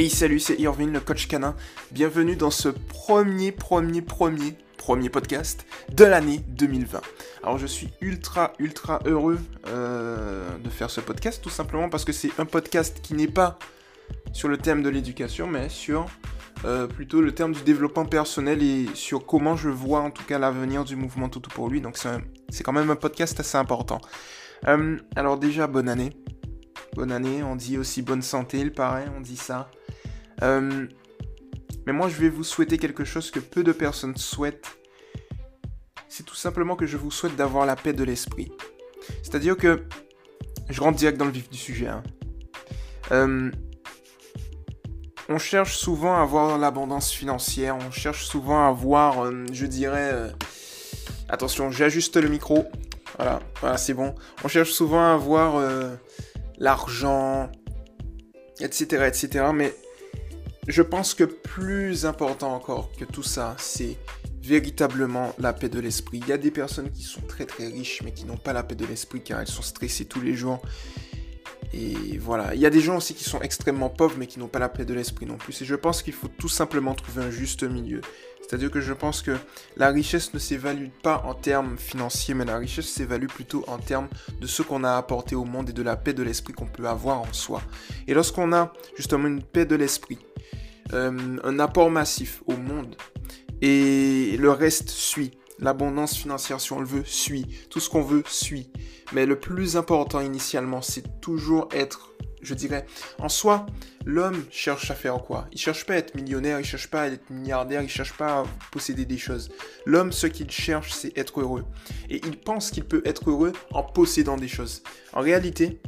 Hey salut, c'est Irvine, le coach canin. Bienvenue dans ce premier, premier, premier, premier podcast de l'année 2020. Alors je suis ultra, ultra heureux euh, de faire ce podcast, tout simplement parce que c'est un podcast qui n'est pas sur le thème de l'éducation, mais sur euh, plutôt le terme du développement personnel et sur comment je vois en tout cas l'avenir du mouvement Toto pour lui. Donc c'est quand même un podcast assez important. Euh, alors déjà, bonne année. Bonne année, on dit aussi bonne santé, il paraît, on dit ça. Euh, mais moi, je vais vous souhaiter quelque chose que peu de personnes souhaitent. C'est tout simplement que je vous souhaite d'avoir la paix de l'esprit. C'est-à-dire que, je rentre direct dans le vif du sujet. Hein. Euh, on cherche souvent à avoir l'abondance financière, on cherche souvent à avoir, euh, je dirais, attention, j'ajuste le micro. Voilà, voilà c'est bon. On cherche souvent à avoir l'argent, etc., etc. Mais je pense que plus important encore que tout ça, c'est véritablement la paix de l'esprit. Il y a des personnes qui sont très très riches mais qui n'ont pas la paix de l'esprit car elles sont stressées tous les jours. Et voilà, il y a des gens aussi qui sont extrêmement pauvres mais qui n'ont pas la paix de l'esprit non plus. Et je pense qu'il faut tout simplement trouver un juste milieu. C'est-à-dire que je pense que la richesse ne s'évalue pas en termes financiers, mais la richesse s'évalue plutôt en termes de ce qu'on a apporté au monde et de la paix de l'esprit qu'on peut avoir en soi. Et lorsqu'on a justement une paix de l'esprit, euh, un apport massif au monde et le reste suit. L'abondance financière, si on le veut, suit. Tout ce qu'on veut suit. Mais le plus important initialement, c'est toujours être, je dirais, en soi, l'homme cherche à faire quoi? Il cherche pas à être millionnaire, il cherche pas à être milliardaire, il cherche pas à posséder des choses. L'homme, ce qu'il cherche, c'est être heureux. Et il pense qu'il peut être heureux en possédant des choses. En réalité,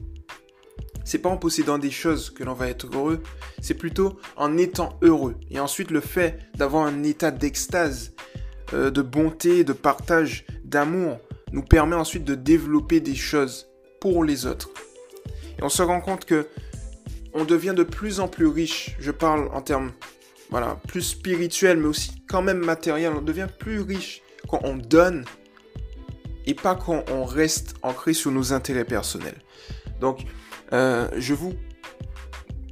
c'est pas en possédant des choses que l'on va être heureux, c'est plutôt en étant heureux. Et ensuite, le fait d'avoir un état d'extase, euh, de bonté, de partage, d'amour, nous permet ensuite de développer des choses pour les autres. Et on se rend compte que on devient de plus en plus riche. Je parle en termes, voilà, plus spirituels, mais aussi quand même matériel. On devient plus riche quand on donne et pas quand on reste ancré sur nos intérêts personnels. Donc, euh, je vous,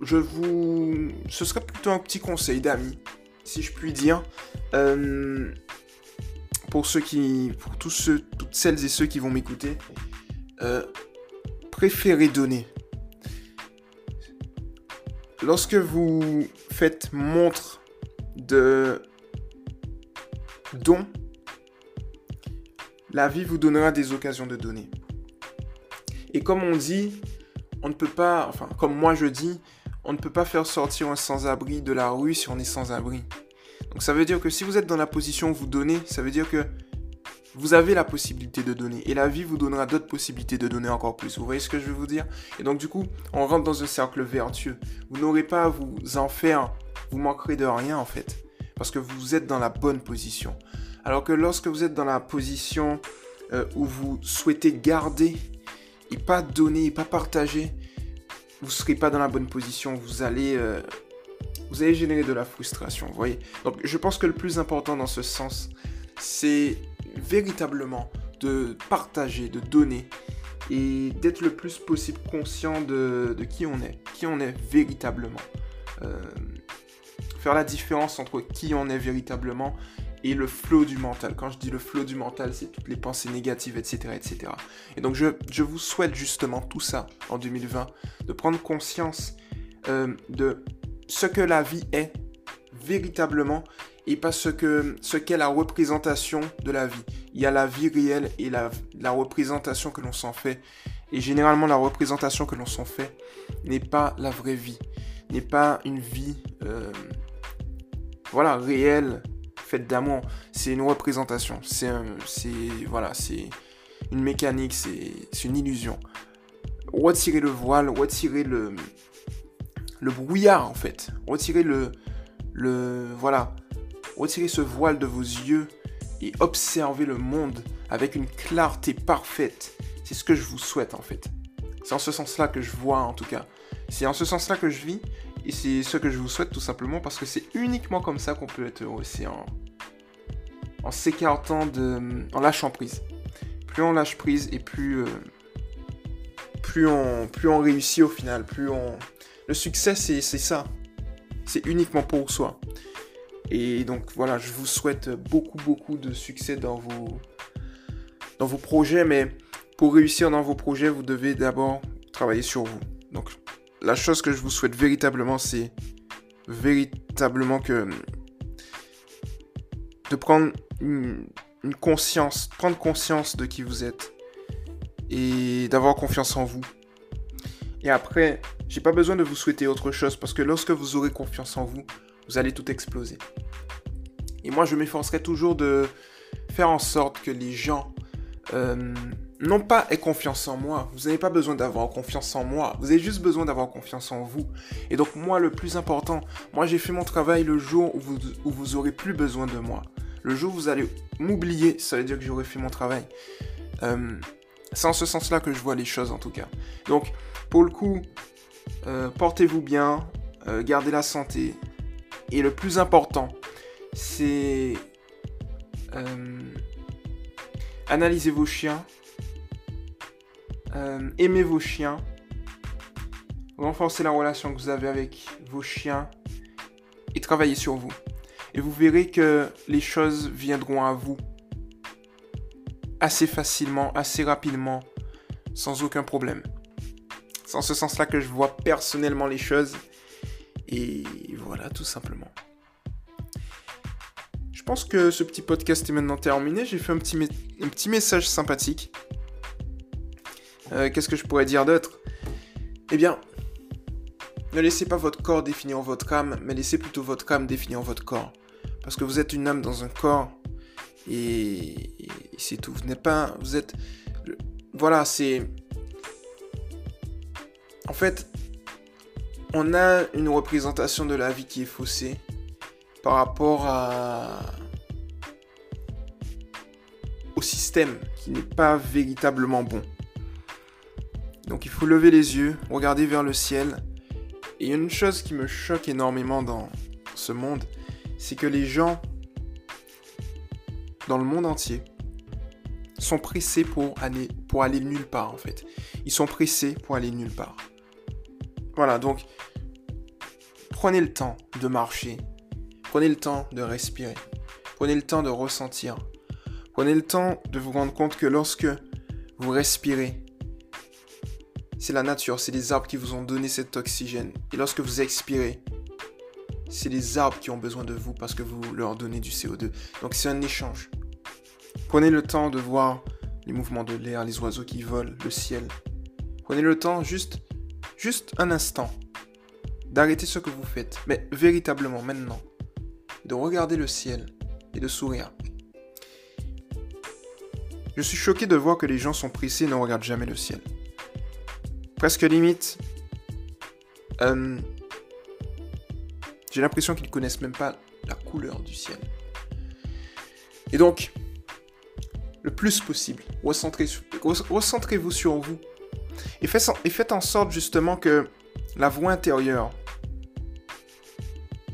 je vous, ce serait plutôt un petit conseil d'amis, si je puis dire, euh, pour ceux qui, pour tous ceux, toutes celles et ceux qui vont m'écouter, euh, préférez donner. Lorsque vous faites montre de don, la vie vous donnera des occasions de donner. Et comme on dit, on ne peut pas, enfin, comme moi je dis, on ne peut pas faire sortir un sans-abri de la rue si on est sans-abri. Donc ça veut dire que si vous êtes dans la position où vous donnez, ça veut dire que vous avez la possibilité de donner. Et la vie vous donnera d'autres possibilités de donner encore plus. Vous voyez ce que je veux vous dire? Et donc du coup, on rentre dans un cercle vertueux. Vous n'aurez pas à vous en faire, vous manquerez de rien en fait. Parce que vous êtes dans la bonne position. Alors que lorsque vous êtes dans la position euh, où vous souhaitez garder et pas donner pas partager, vous ne serez pas dans la bonne position. Vous allez, euh, vous allez générer de la frustration. Vous voyez Donc je pense que le plus important dans ce sens, c'est véritablement de partager, de donner et d'être le plus possible conscient de, qui on est, qui on est véritablement. Euh, faire la différence entre qui on est véritablement et le flot du mental. Quand je dis le flot du mental, c'est toutes les pensées négatives, etc. etc. Et donc je, vous souhaite justement tout ça en 2020, de prendre conscience euh, de ce que la vie est véritablement et pas ce que ce qu'est la représentation de la vie. Il y a la vie réelle et la, la représentation que l'on s'en fait. Et généralement, la représentation que l'on s'en fait n'est pas la vraie vie, n'est pas une vie, euh, voilà, réelle, faite d'amour. C'est une représentation. C'est, voilà, c'est une mécanique, c'est, une illusion. Retirer le voile, retirer le, le brouillard en fait. Retirer le, le, voilà, retirer ce voile de vos yeux et observer le monde avec une clarté parfaite. C'est ce que je vous souhaite en fait. C'est en ce sens-là que je vois en tout cas. C'est en ce sens-là que je vis et c'est ce que je vous souhaite tout simplement parce que c'est uniquement comme ça qu'on peut être heureux. C'est en, s'écartant de. en lâchant prise. Plus on lâche prise et plus. Euh, plus, on, plus on réussit au final. Plus on. Le succès, c'est ça. c'est uniquement pour soi. Et donc voilà, je vous souhaite beaucoup, beaucoup de succès dans vos, dans vos projets, mais pour réussir dans vos projets, vous devez d'abord travailler sur vous. Donc la chose que je vous souhaite véritablement, c'est véritablement que de prendre une, conscience, prendre conscience de qui vous êtes et d'avoir confiance en vous. Et après, j'ai pas besoin de vous souhaiter autre chose parce que lorsque vous aurez confiance en vous, vous allez tout exploser. Et moi, je m'efforcerai toujours de faire en sorte que les gens euh, n'ont pas aient confiance en moi. Vous n'avez pas besoin d'avoir confiance en moi. Vous avez juste besoin d'avoir confiance en vous. Et donc, moi, le plus important, moi, j'ai fait mon travail le jour où vous, où vous aurez plus besoin de moi. Le jour où vous allez m'oublier, ça veut dire que j'aurai fait mon travail. Euh, c'est en ce sens-là que je vois les choses, en tout cas. Donc, pour le coup, euh, portez-vous bien, gardez la santé. Et le plus important, c'est euh, analyser vos chiens, euh, aimez vos chiens, renforcez la relation que vous avez avec vos chiens et travaillez sur vous. Et vous verrez que les choses viendront à vous assez facilement, assez rapidement, sans aucun problème. C'est en ce sens-là que je vois personnellement les choses. Et voilà, tout simplement. Je pense que ce petit podcast est maintenant terminé. J'ai fait un petit, un petit message sympathique. Euh, qu'est-ce que je pourrais dire d'autre? Eh bien, ne laissez pas votre corps définir votre âme, mais laissez plutôt votre âme définir votre corps. Parce que vous êtes une âme dans un corps, et, c'est tout. Vous n'êtes pas... Vous êtes... Voilà, c'est... En fait, on a une représentation de la vie qui est faussée par rapport au système qui n'est pas véritablement bon. Donc il faut lever les yeux, regarder vers le ciel. Et une chose qui me choque énormément dans ce monde, c'est que les gens dans le monde entier sont pressés pour aller, pour aller nulle part en fait. Ils sont pressés pour aller nulle part. Voilà, donc prenez le temps de marcher, Prenez le temps de respirer. Prenez le temps de ressentir. Prenez le temps de vous rendre compte que lorsque vous respirez, c'est la nature, c'est les arbres qui vous ont donné cet oxygène. Et lorsque vous expirez, c'est les arbres qui ont besoin de vous parce que vous leur donnez du CO2. Donc c'est un échange. Prenez le temps de voir les mouvements de l'air, les oiseaux qui volent, le ciel. Prenez le temps juste, juste un instant, d'arrêter ce que vous faites, mais véritablement maintenant de regarder le ciel et de sourire. Je suis choqué de voir que les gens sont pressés et ne regardent jamais le ciel. Presque limite, euh, j'ai l'impression qu'ils ne connaissent même pas la couleur du ciel. Et donc, le plus possible, recentrez-vous sur vous. Et faites en sorte justement que la voix intérieure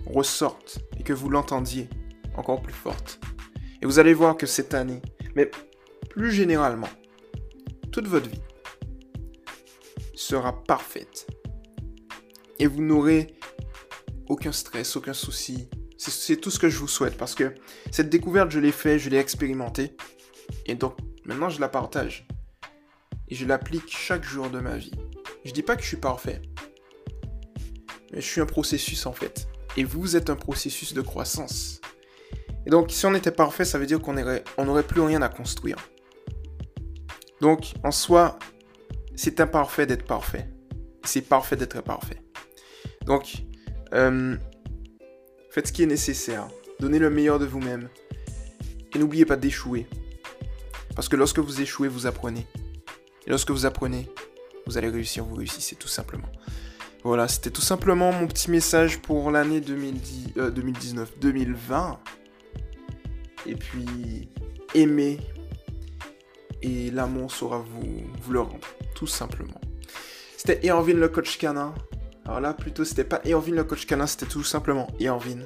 ressorte que vous l'entendiez encore plus forte. Et vous allez voir que cette année, mais plus généralement, toute votre vie sera parfaite. Et vous n'aurez aucun stress, aucun souci. C'est tout ce que je vous souhaite parce que cette découverte, je l'ai fait, je l'ai expérimenté. Et donc, maintenant, je la partage. Et je l'applique chaque jour de ma vie. Je dis pas que je suis parfait. Mais je suis un processus en fait. Et vous êtes un processus de croissance. Et donc, si on était parfait, ça veut dire qu'on n'aurait plus rien à construire. Donc, en soi, c'est imparfait d'être parfait. C'est parfait d'être parfait. Donc, euh, faites ce qui est nécessaire. Donnez le meilleur de vous-même. Et n'oubliez pas d'échouer. Parce que lorsque vous échouez, vous apprenez. Et lorsque vous apprenez, vous allez réussir, vous réussissez tout simplement. Voilà, c'était tout simplement mon petit message pour l'année 2019-2020. Euh, et puis, aimez. Et l'amour saura vous, le rendre, tout simplement. C'était Irvin le coach canin. Alors là, plutôt, c'était pas Irvin le coach canin, c'était tout simplement Irvin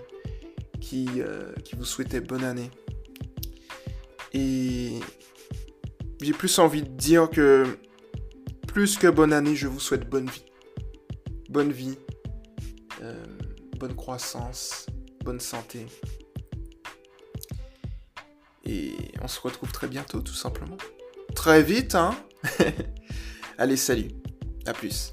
qui, euh, qui vous souhaitait bonne année. Et j'ai plus envie de dire que, plus que bonne année, je vous souhaite bonne vie bonne vie, euh, bonne croissance, bonne santé. Et on se retrouve très bientôt, tout simplement. Très vite, hein Allez, salut. À plus.